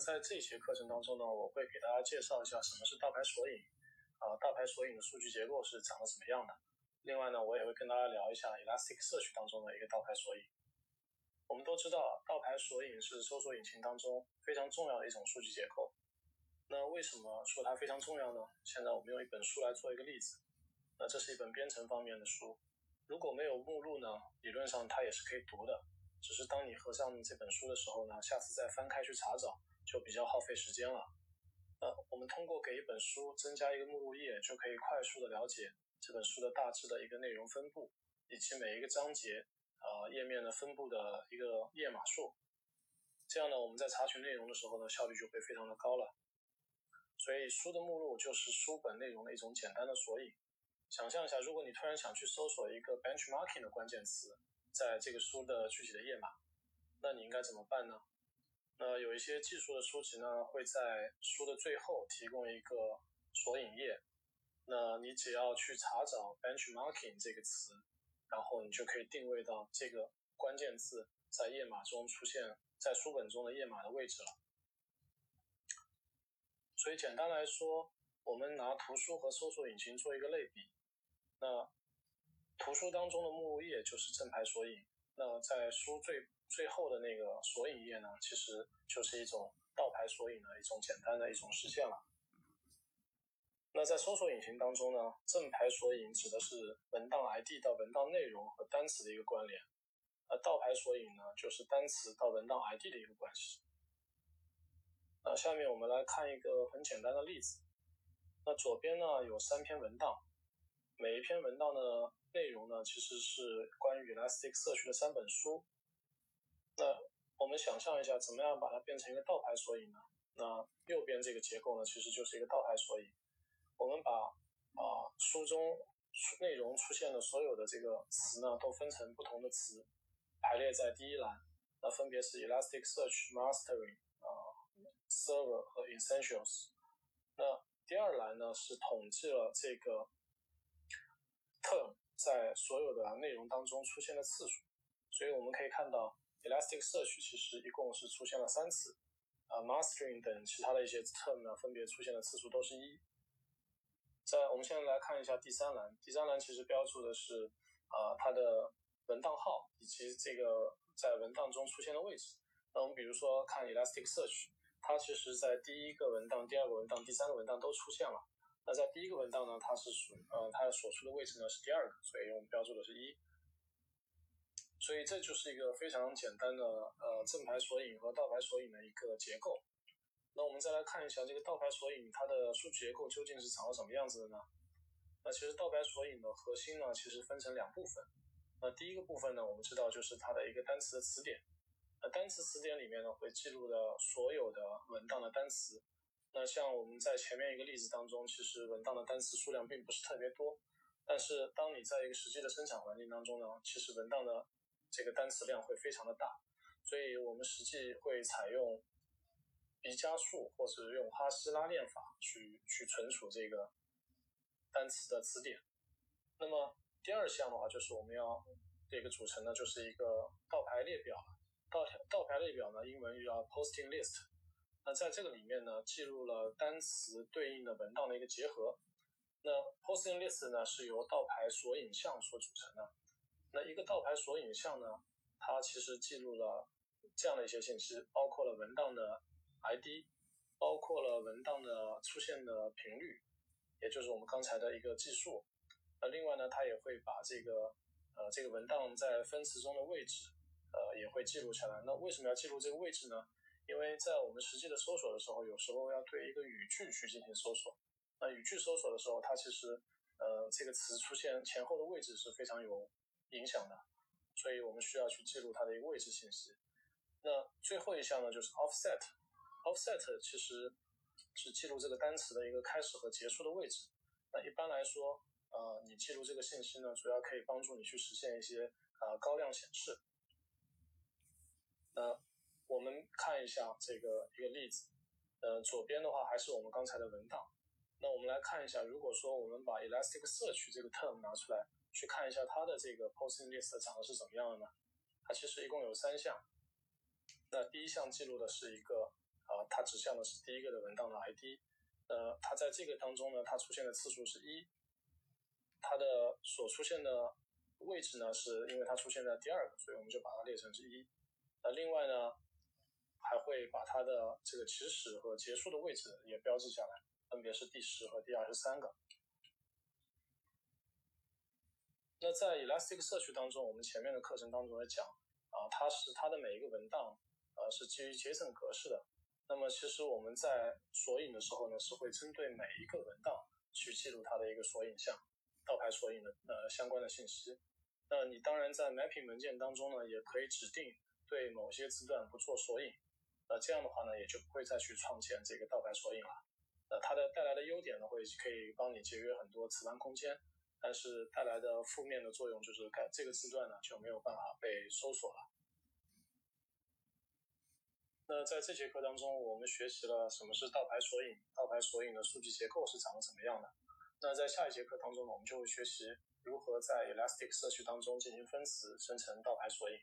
在这节课程当中呢，我会给大家介绍一下什么是倒排索引，啊，倒排索引的数据结构是长得什么样的。另外呢，我也会跟大家聊一下 Elasticsearch 当中的一个倒排索引。我们都知道，倒排索引是搜索引擎当中非常重要的一种数据结构。那为什么说它非常重要呢？现在我们用一本书来做一个例子。那这是一本编程方面的书，如果没有目录呢，理论上它也是可以读的。只是当你合上这本书的时候呢，下次再翻开去查找就比较耗费时间了。呃，我们通过给一本书增加一个目录页，就可以快速的了解这本书的大致的一个内容分布，以及每一个章节呃页面的分布的一个页码数。这样呢，我们在查询内容的时候呢，效率就会非常的高了。所以书的目录就是书本内容的一种简单的索引。想象一下，如果你突然想去搜索一个 benchmarking 的关键词。在这个书的具体的页码，那你应该怎么办呢？那有一些技术的书籍呢，会在书的最后提供一个索引页，那你只要去查找 benchmarking 这个词，然后你就可以定位到这个关键字在页码中出现在书本中的页码的位置了。所以简单来说，我们拿图书和搜索引擎做一个类比，那。图书当中的目录页就是正牌索引，那在书最最后的那个索引页呢，其实就是一种倒排索引的一种简单的一种实现了。那在搜索引擎当中呢，正排索引指的是文档 ID 到文档内容和单词的一个关联，而倒排索引呢，就是单词到文档 ID 的一个关系。那下面我们来看一个很简单的例子，那左边呢有三篇文档，每一篇文档呢。内容呢，其实是关于 Elasticsearch 的三本书。那我们想象一下，怎么样把它变成一个倒排索引呢？那右边这个结构呢，其实就是一个倒排索引。我们把啊书中内容出现的所有的这个词呢，都分成不同的词，排列在第一栏。那分别是 Elasticsearch Mastery 啊 Server 和 Essentials。那第二栏呢，是统计了这个 term。在所有的内容当中出现的次数，所以我们可以看到，Elasticsearch 其实一共是出现了三次，啊，Mastering 等其他的一些 term 呢，分别出现的次数都是一。在我们现在来看一下第三栏，第三栏其实标注的是啊它的文档号以及这个在文档中出现的位置。那我们比如说看 Elasticsearch，它其实在第一个文档、第二个文档、第三个文档都出现了。那在第一个文档呢，它是属呃，它所处的位置呢是第二个，所以我们标注的是一。所以这就是一个非常简单的呃正排索引和倒排索引的一个结构。那我们再来看一下这个倒排索引它的数据结构究竟是长什么样子的呢？那其实倒排索引的核心呢，其实分成两部分。那第一个部分呢，我们知道就是它的一个单词的词典。那单词词典里面呢，会记录的所有的文档的单词。那像我们在前面一个例子当中，其实文档的单词数量并不是特别多，但是当你在一个实际的生产环境当中呢，其实文档的这个单词量会非常的大，所以我们实际会采用毕加数或者用哈希拉链法去去存储这个单词的词典。那么第二项的话，就是我们要这个组成的就是一个倒排列表，倒倒排列表呢，英文又叫 posting list。那在这个里面呢，记录了单词对应的文档的一个结合。那 posting list 呢是由倒排索引项所组成的。那一个倒排索引项呢，它其实记录了这样的一些信息，包括了文档的 ID，包括了文档的出现的频率，也就是我们刚才的一个计数。那另外呢，它也会把这个呃这个文档在分词中的位置，呃也会记录下来。那为什么要记录这个位置呢？因为在我们实际的搜索的时候，有时候要对一个语句去进行搜索。那语句搜索的时候，它其实呃这个词出现前后的位置是非常有影响的，所以我们需要去记录它的一个位置信息。那最后一项呢，就是 offset。offset 其实是记录这个单词的一个开始和结束的位置。那一般来说，呃，你记录这个信息呢，主要可以帮助你去实现一些啊高亮显示。那我们看一下这个一个例子，呃，左边的话还是我们刚才的文档。那我们来看一下，如果说我们把 Elasticsearch 这个 term 拿出来，去看一下它的这个 posting list 长得是怎么样的呢？它其实一共有三项。那第一项记录的是一个啊，它指向的是第一个的文档的 ID，呃，它在这个当中呢，它出现的次数是一，它的所出现的位置呢，是因为它出现在第二个，所以我们就把它列成是一。那另外呢，还会把它的这个起始和结束的位置也标记下来，分别是第十和第二十三个。那在 Elastic 社区当中，我们前面的课程当中也讲啊，它是它的每一个文档呃是基于 JSON 格式的。那么其实我们在索引的时候呢，是会针对每一个文档去记录它的一个索引项、倒排索引的呃相关的信息。那你当然在 mapping 文件当中呢，也可以指定对某些字段不做索引。那，这样的话呢，也就不会再去创建这个倒排索引了。那，它的带来的优点呢，会可以帮你节约很多词盘空间，但是带来的负面的作用就是，该这个字段呢就没有办法被搜索了。那在这节课当中，我们学习了什么是倒排索引，倒排索引的数据结构是长怎么样的。那在下一节课当中呢，我们就会学习如何在 Elastic 社区当中进行分词生成倒排索引。